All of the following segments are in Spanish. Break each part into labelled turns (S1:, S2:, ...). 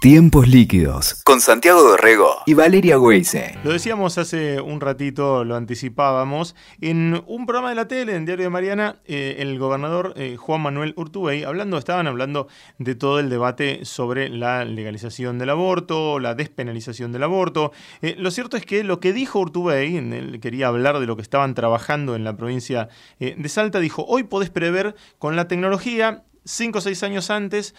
S1: Tiempos líquidos con Santiago Dorrego y Valeria Weise.
S2: Lo decíamos hace un ratito, lo anticipábamos. En un programa de la tele, en Diario de Mariana, eh, el gobernador eh, Juan Manuel Urtubey, hablando, estaban hablando de todo el debate sobre la legalización del aborto, la despenalización del aborto. Eh, lo cierto es que lo que dijo Urtubey, él quería hablar de lo que estaban trabajando en la provincia de Salta, dijo: Hoy podés prever con la tecnología cinco o seis años antes,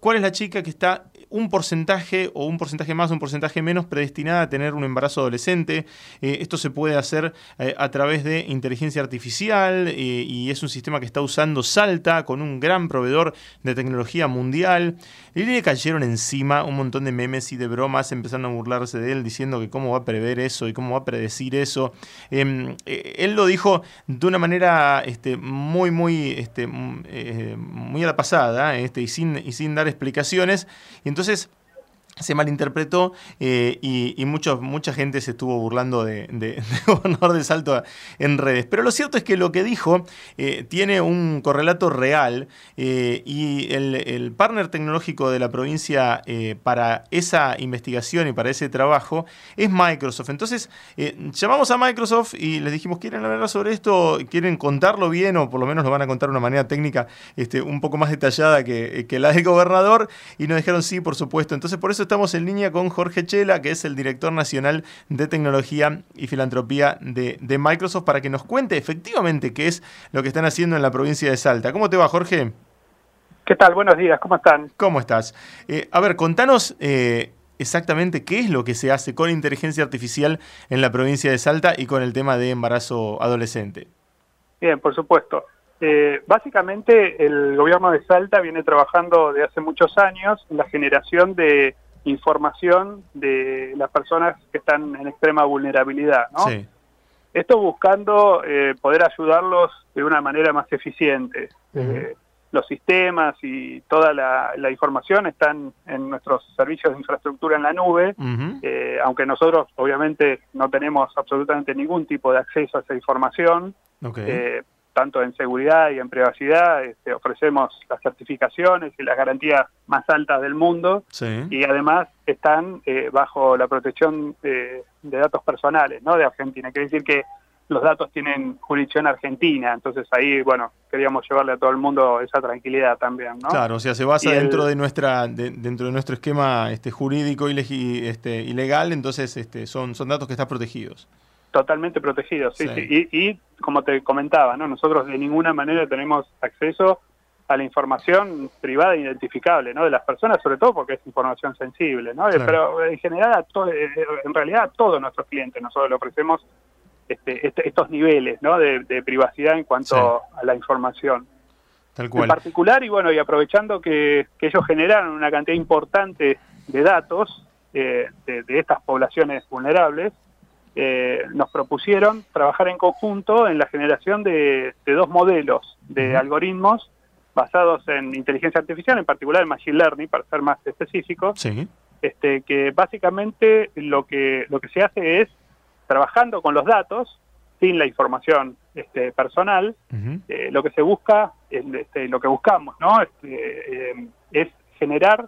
S2: cuál es la chica que está un porcentaje o un porcentaje más, un porcentaje menos predestinada a tener un embarazo adolescente. Eh, esto se puede hacer eh, a través de inteligencia artificial eh, y es un sistema que está usando Salta con un gran proveedor de tecnología mundial. Y le cayeron encima un montón de memes y de bromas empezando a burlarse de él diciendo que cómo va a prever eso y cómo va a predecir eso. Em, él lo dijo de una manera este, muy, muy, este, muy a la pasada este, y, sin, y sin dar explicaciones. Y entonces entonces se malinterpretó eh, y, mucha gente se estuvo burlando de, de, Gobernador de Salto en redes. Pero lo cierto es que lo que dijo eh, tiene un correlato real eh, y el, partner tecnológico de la provincia para esa investigación y para ese trabajo es Microsoft. Entonces llamamos a Microsoft y les dijimos, ¿quieren hablar sobre esto? ¿Quieren contarlo bien o por lo menos lo van a contar de una manera técnica este, un poco más detallada que, que la del gobernador? Y nos dijeron sí, por supuesto. Entonces por eso estamos en línea con Jorge Chela, que es el director nacional de tecnología y filantropía de, Microsoft, para que nos cuente efectivamente qué es lo que están haciendo en la provincia de Salta. ¿Cómo te va, Jorge?
S3: ¿Qué tal? Buenos días, ¿cómo están?
S2: ¿Cómo estás? Eh, a ver, contanos eh, exactamente qué es lo que se hace con inteligencia artificial en la provincia de Salta y con el tema de embarazo adolescente.
S3: Bien, por supuesto. Eh, básicamente el gobierno de Salta viene trabajando de hace muchos años en la generación de información de las personas que están en extrema vulnerabilidad, ¿no? Esto buscando eh, poder ayudarlos de una manera más eficiente. Eh, los sistemas y toda la, información están en nuestros servicios de infraestructura en la nube, eh, aunque nosotros obviamente no tenemos absolutamente ningún tipo de acceso a esa información. Okay tanto en seguridad y en privacidad, este, ofrecemos las certificaciones y las garantías más altas del mundo y además están eh, bajo la protección de, datos personales ¿no? de Argentina. Quiere decir que los datos tienen jurisdicción argentina, entonces ahí, bueno, queríamos llevarle a todo el mundo esa tranquilidad también, ¿no?
S2: Claro, o sea, se basa dentro de nuestra dentro de nuestro esquema este jurídico y este, ilegal, entonces este, son, son datos que están protegidos.
S3: Totalmente protegidos, sí, sí. Y, como te comentaba, ¿no? nosotros de ninguna manera tenemos acceso a la información privada e identificable ¿no? de las personas, sobre todo porque es información sensible, ¿no? pero en general, a eh, en realidad a todos nuestros clientes nosotros le ofrecemos este, este, estos niveles ¿no? de, privacidad en cuanto a la información. Tal cual. En particular, y bueno, y aprovechando que, ellos generaron una cantidad importante de datos eh, de, de estas poblaciones vulnerables, eh, nos propusieron trabajar en conjunto en la generación de, dos modelos de algoritmos basados en inteligencia artificial, en particular en machine learning, para ser más específico, este, que básicamente lo que, lo que se hace es, trabajando con los datos, sin la información este, personal, eh, lo que se busca, este, lo que buscamos, ¿no? Este, eh, es generar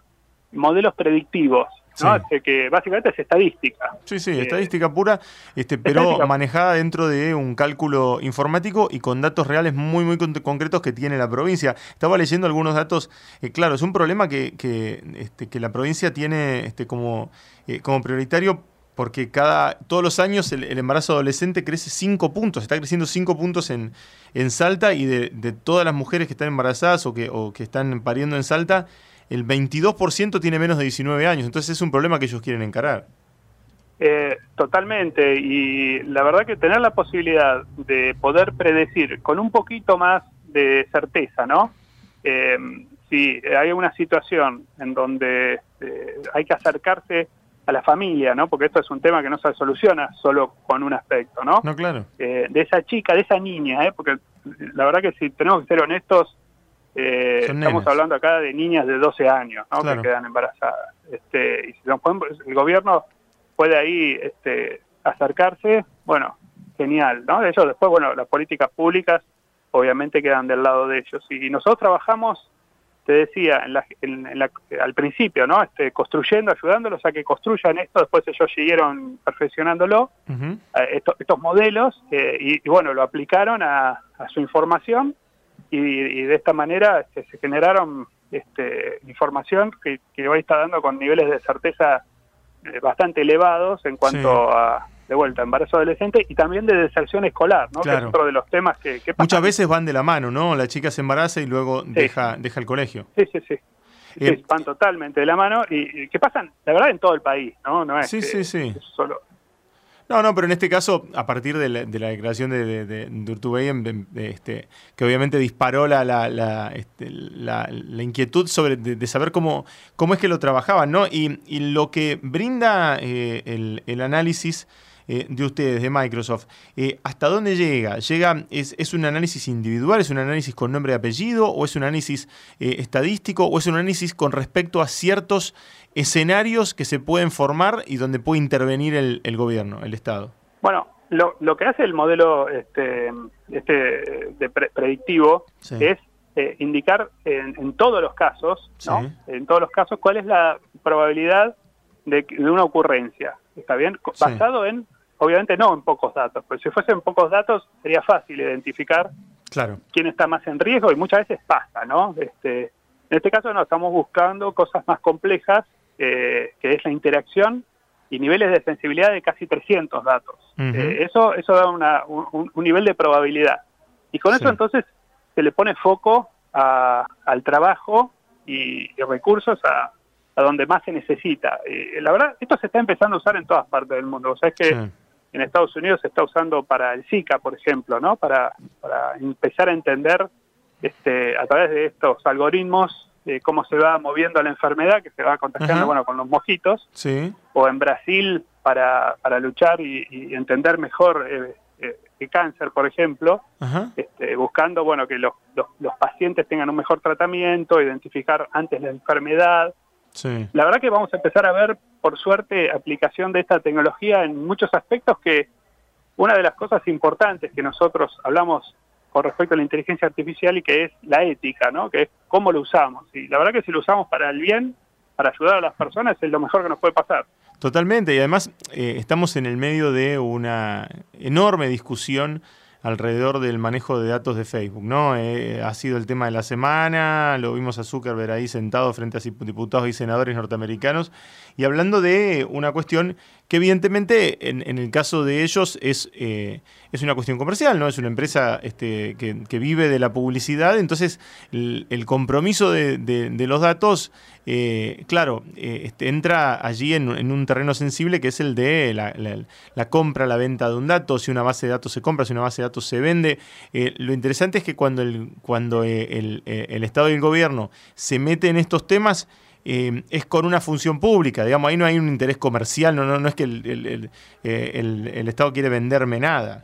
S3: modelos predictivos este, que básicamente es estadística.
S2: Sí, sí, eh, estadística pura, este, pero manejada dentro de un cálculo informático y con datos reales muy, muy concretos que tiene la provincia. Estaba leyendo algunos datos, eh, claro, es un problema que, que, este, que la provincia tiene este, como, eh, como prioritario porque cada, todos los años el, embarazo adolescente crece 5 puntos, está creciendo 5 puntos en, en Salta y de, de, todas las mujeres que están embarazadas o que, o que están pariendo en Salta, el 22% tiene menos de 19 años, entonces es un problema que ellos quieren encarar.
S3: Eh, totalmente, y la verdad que tener la posibilidad de poder predecir con un poquito más de certeza, ¿no? Eh, si hay una situación en donde eh, hay que acercarse a la familia, ¿no? Porque esto es un tema que no se soluciona solo con un aspecto, ¿no?
S2: No, claro.
S3: de esa chica, de esa niña, ¿eh? Porque la verdad que si tenemos que ser honestos, eh, estamos hablando acá de niñas de 12 años ¿no? que quedan embarazadas. Este, y si el gobierno puede ahí este, acercarse, bueno, genial. ¿no? De hecho, después, bueno, las políticas públicas obviamente quedan del lado de ellos. Y nosotros trabajamos te decía al principio, ¿no? Este, construyendo, ayudándolos a que construyan esto, después ellos siguieron perfeccionándolo, eh, estos, modelos, eh, y, bueno, lo aplicaron a, su información y, de esta manera este, se generaron este, información que, hoy está dando con niveles de certeza eh, bastante elevados en cuanto a de vuelta, embarazo adolescente y también de deserción escolar, ¿no? Que es otro de los temas que,
S2: Muchas veces van de la mano, ¿no? La chica se embaraza y luego deja, deja el colegio.
S3: Sí, sí, sí. Eh, van totalmente de la mano y, que pasan, la verdad, en todo el país, ¿no? No es
S2: sí, sí, sí. solo no, no, pero en este caso, a partir de la, declaración de, de, este, que obviamente disparó la, la, este, inquietud sobre de, saber cómo, cómo es que lo trabajaban, ¿no? Y, lo que brinda eh, el, el, análisis eh, de ustedes, de Microsoft, eh, ¿hasta dónde llega? llega es, ¿Es un análisis individual, es un análisis con nombre y apellido, o es un análisis estadístico, o es un análisis con respecto a ciertos escenarios que se pueden formar y donde puede intervenir el, gobierno, el Estado?
S3: Bueno, lo, lo, que hace el modelo este, este de predictivo es eh, indicar en, todos los casos, ¿no? en todos los casos, cuál es la probabilidad de, una ocurrencia. ¿Está bien? Basado en, obviamente no en pocos datos, pero si fuesen pocos datos sería fácil identificar claro. quién está más en riesgo y muchas veces pasa, ¿no? Este, en este caso no, estamos buscando cosas más complejas eh, que es la interacción y niveles de sensibilidad de casi 300 datos. Eh, eso, eso da un, nivel de probabilidad. Y con eso entonces se le pone foco al trabajo y, recursos a, donde más se necesita. la verdad, esto se está empezando a usar en todas partes del mundo. O sea, es que en Estados Unidos se está usando para el Zika, por ejemplo, ¿no? Para, para empezar a entender este, a través de estos algoritmos cómo se va moviendo la enfermedad, que se va contagiando bueno, con los mojitos, sí. o en Brasil para, para luchar y, entender mejor eh, eh, el cáncer, por ejemplo, este, buscando bueno que los, los, pacientes tengan un mejor tratamiento, identificar antes la enfermedad. Sí. La verdad que vamos a empezar a ver, por suerte, aplicación de esta tecnología en muchos aspectos que una de las cosas importantes que nosotros hablamos con respecto a la inteligencia artificial y que es la ética, ¿no? Que es cómo lo usamos. Y la verdad que si lo usamos para el bien, para ayudar a las personas, es lo mejor que nos puede pasar.
S2: Totalmente, y además eh, estamos en el medio de una enorme discusión alrededor del manejo de datos de Facebook, ¿no? Eh, ha sido el tema de la semana, lo vimos a Zuckerberg ahí sentado frente a diputados y senadores norteamericanos y hablando de una cuestión que evidentemente en, el caso de ellos es, eh, es una cuestión comercial, ¿no? Es una empresa este, que, vive de la publicidad, entonces el, compromiso de, los datos, eh, claro, eh, este, entra allí en, un terreno sensible que es el de la, compra, la venta de un dato, si una base de datos se compra, si una base de datos se vende. lo interesante es que cuando, el, cuando el, el Estado y el gobierno se meten en estos temas, eh, es con una función pública, digamos, ahí no hay un interés comercial, no, no, no es que el, eh, el, Estado quiere venderme nada.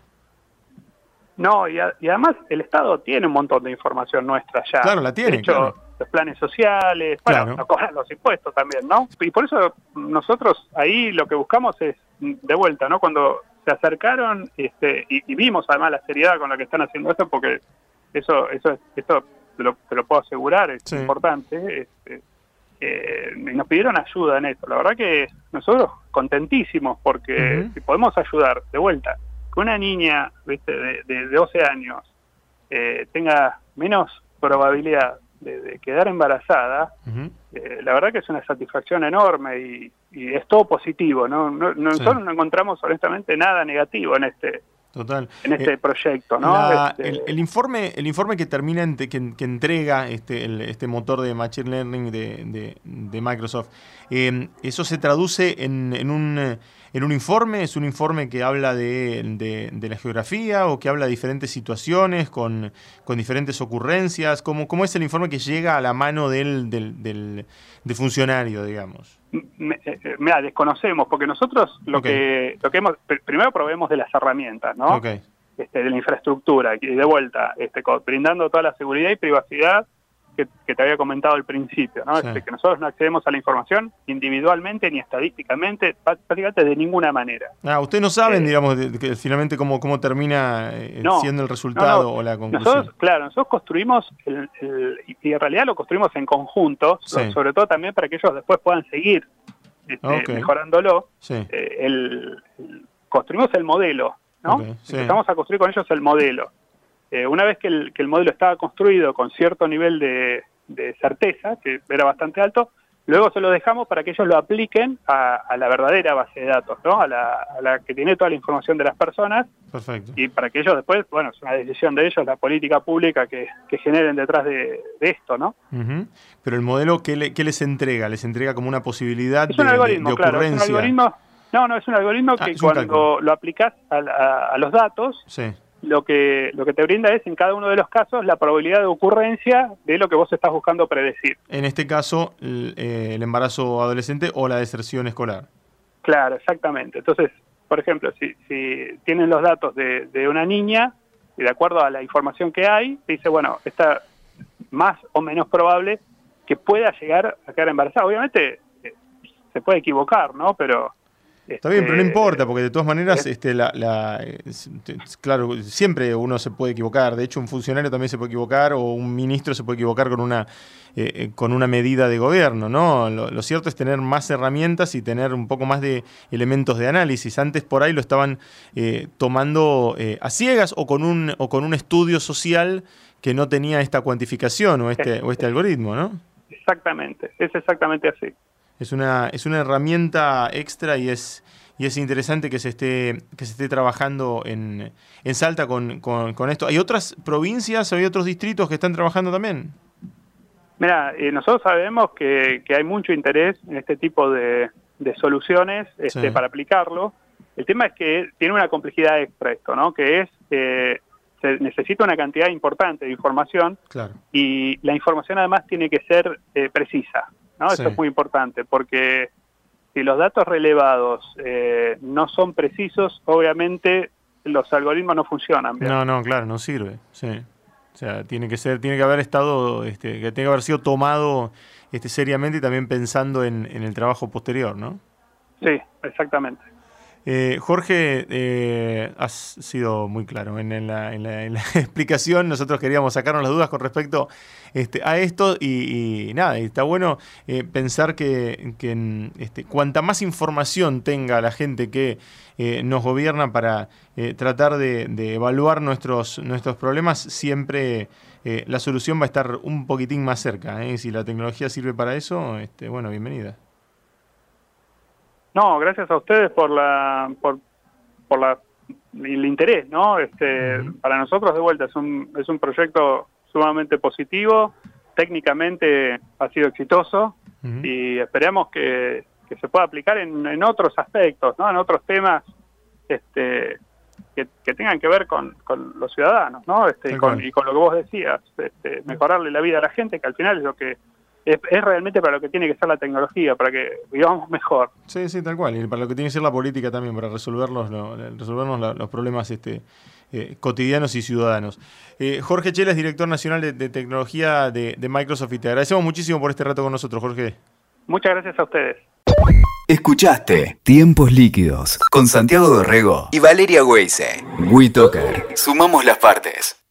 S3: No, y, además el Estado tiene un montón de información nuestra ya.
S2: Claro, la tiene.
S3: De hecho, los planes sociales, bueno, cobran los impuestos también, ¿no? Y por eso nosotros ahí lo que buscamos es, de vuelta, ¿no? Cuando se acercaron este, y, vimos además la seriedad con la que están haciendo esto, porque eso, eso, esto te lo, te lo puedo asegurar, es importante. Este, eh, nos pidieron ayuda en esto. La verdad que nosotros contentísimos porque si podemos ayudar de vuelta, que una niña ¿viste? De, de 12 años eh, tenga menos probabilidad de, quedar embarazada, eh, la verdad que es una satisfacción enorme y, es todo positivo. ¿no? Nosotros no encontramos honestamente nada negativo en este Total. en este eh, proyecto, ¿no?
S2: Este, el, informe, el informe que termina, que, entrega este, este motor de Machine Learning de, de, Microsoft, eh, ¿eso se traduce en, en, un, en un informe? ¿Es un informe que habla de, la geografía o que habla de diferentes situaciones con, con diferentes ocurrencias? ¿Cómo, ¿Cómo, es el informe que llega a la mano del, del, del funcionario, digamos?
S3: eh, eh, mira, desconocemos, porque nosotros lo que lo que hemos, primero proveemos de las herramientas, ¿no? Este, de la infraestructura, y de vuelta, este, brindando toda la seguridad y privacidad que, te había comentado al principio, ¿no? Este, que nosotros no accedemos a la información individualmente ni estadísticamente, prácticamente de ninguna manera.
S2: Ah, ustedes no saben, eh, digamos, que finalmente cómo, cómo termina eh, siendo el resultado o la conclusión.
S3: Nosotros, claro, nosotros construimos, el, y en realidad lo construimos en conjunto, sobre todo también para que ellos después puedan seguir este, mejorándolo. Eh, el, construimos el modelo, ¿no? Empezamos a construir con ellos el modelo. Eh, una vez que el, que el, modelo estaba construido con cierto nivel de, certeza, que era bastante alto, luego se lo dejamos para que ellos lo apliquen a, la verdadera base de datos, ¿no? A la, que tiene toda la información de las personas.
S2: Perfecto.
S3: Y para que ellos después, bueno, es una decisión de ellos, la política pública que, generen detrás de, esto, ¿no?
S2: Pero el modelo, ¿qué, les entrega? ¿Les entrega como una posibilidad de, algoritmo,
S3: Claro, es un algoritmo, no, no, es un algoritmo ah, que cuando lo aplicas a, los datos,
S2: sí
S3: lo que, lo que te brinda es en cada uno de los casos la probabilidad de ocurrencia de lo que vos estás buscando predecir.
S2: En este caso, el, eh, embarazo adolescente o la deserción escolar.
S3: Claro, exactamente. Entonces, por ejemplo, si, si tienen los datos de, de una niña y de acuerdo a la información que hay, dice, bueno, está más o menos probable que pueda llegar a quedar embarazada. Obviamente eh, se puede equivocar, ¿no? Pero
S2: Está bien, pero no este, importa, porque de todas maneras, este, la, claro, siempre uno se puede equivocar. De hecho, un funcionario también se puede equivocar o un ministro se puede equivocar con una, eh, eh, con una medida de gobierno, ¿no? Lo, cierto es tener más herramientas y tener un poco más de elementos de análisis. Antes por ahí lo estaban eh, tomando a ciegas o con un o con un estudio social que no tenía esta cuantificación o este o este algoritmo, ¿no?
S3: Exactamente, es exactamente así
S2: es una, es una herramienta extra y es, y es interesante que se esté, que se esté trabajando en, en Salta con, con, esto. ¿Hay otras provincias, hay otros distritos que están trabajando también?
S3: Mira, eh, nosotros sabemos que, que, hay mucho interés en este tipo de, de soluciones este, para aplicarlo. El tema es que tiene una complejidad extra esto, ¿no? Que es, eh, se necesita una cantidad importante de información
S2: claro.
S3: y la información además tiene que ser eh, precisa. Eso es muy importante porque si los datos relevados eh, no son precisos, obviamente los algoritmos no funcionan bien.
S2: No, no, claro, no sirve. Sí. O sea, tiene que ser, tiene que haber estado, este, que tiene que haber sido tomado este, seriamente y también pensando en, en el trabajo posterior, ¿no?
S3: Sí, exactamente.
S2: Eh, Jorge, eh, has sido muy claro en, la, explicación. Nosotros queríamos sacarnos las dudas con respecto este, a esto y, nada, está bueno eh, pensar que, este, cuanta más información tenga la gente que nos gobierna para tratar de, evaluar nuestros, nuestros problemas, siempre la solución va a estar un poquitín más cerca. Si la tecnología sirve para eso, este, bueno, bienvenida.
S3: No, gracias a ustedes por la por, por la el interés, ¿no? Este, para nosotros de vuelta es un es un proyecto sumamente positivo, técnicamente ha sido exitoso y esperemos que, que, se pueda aplicar en, en, otros aspectos, ¿no? En otros temas este que, que tengan que ver con, con los ciudadanos, ¿no? Este, y con, y con lo que vos decías, este, mejorarle la vida a la gente, que al final es lo que es, realmente para lo que tiene que ser la tecnología, para que vivamos mejor.
S2: Sí, sí, tal cual. Y para lo que tiene que ser la política también, para resolvernos, resolvernos los problemas este, eh, cotidianos y ciudadanos. Eh, Jorge Chela es director nacional de, tecnología de, de, Microsoft y te agradecemos muchísimo por este rato con nosotros, Jorge.
S3: Muchas gracias a ustedes.
S1: Escuchaste Tiempos Líquidos con Santiago Dorrego y Valeria Weise. WeToker. Sumamos las partes.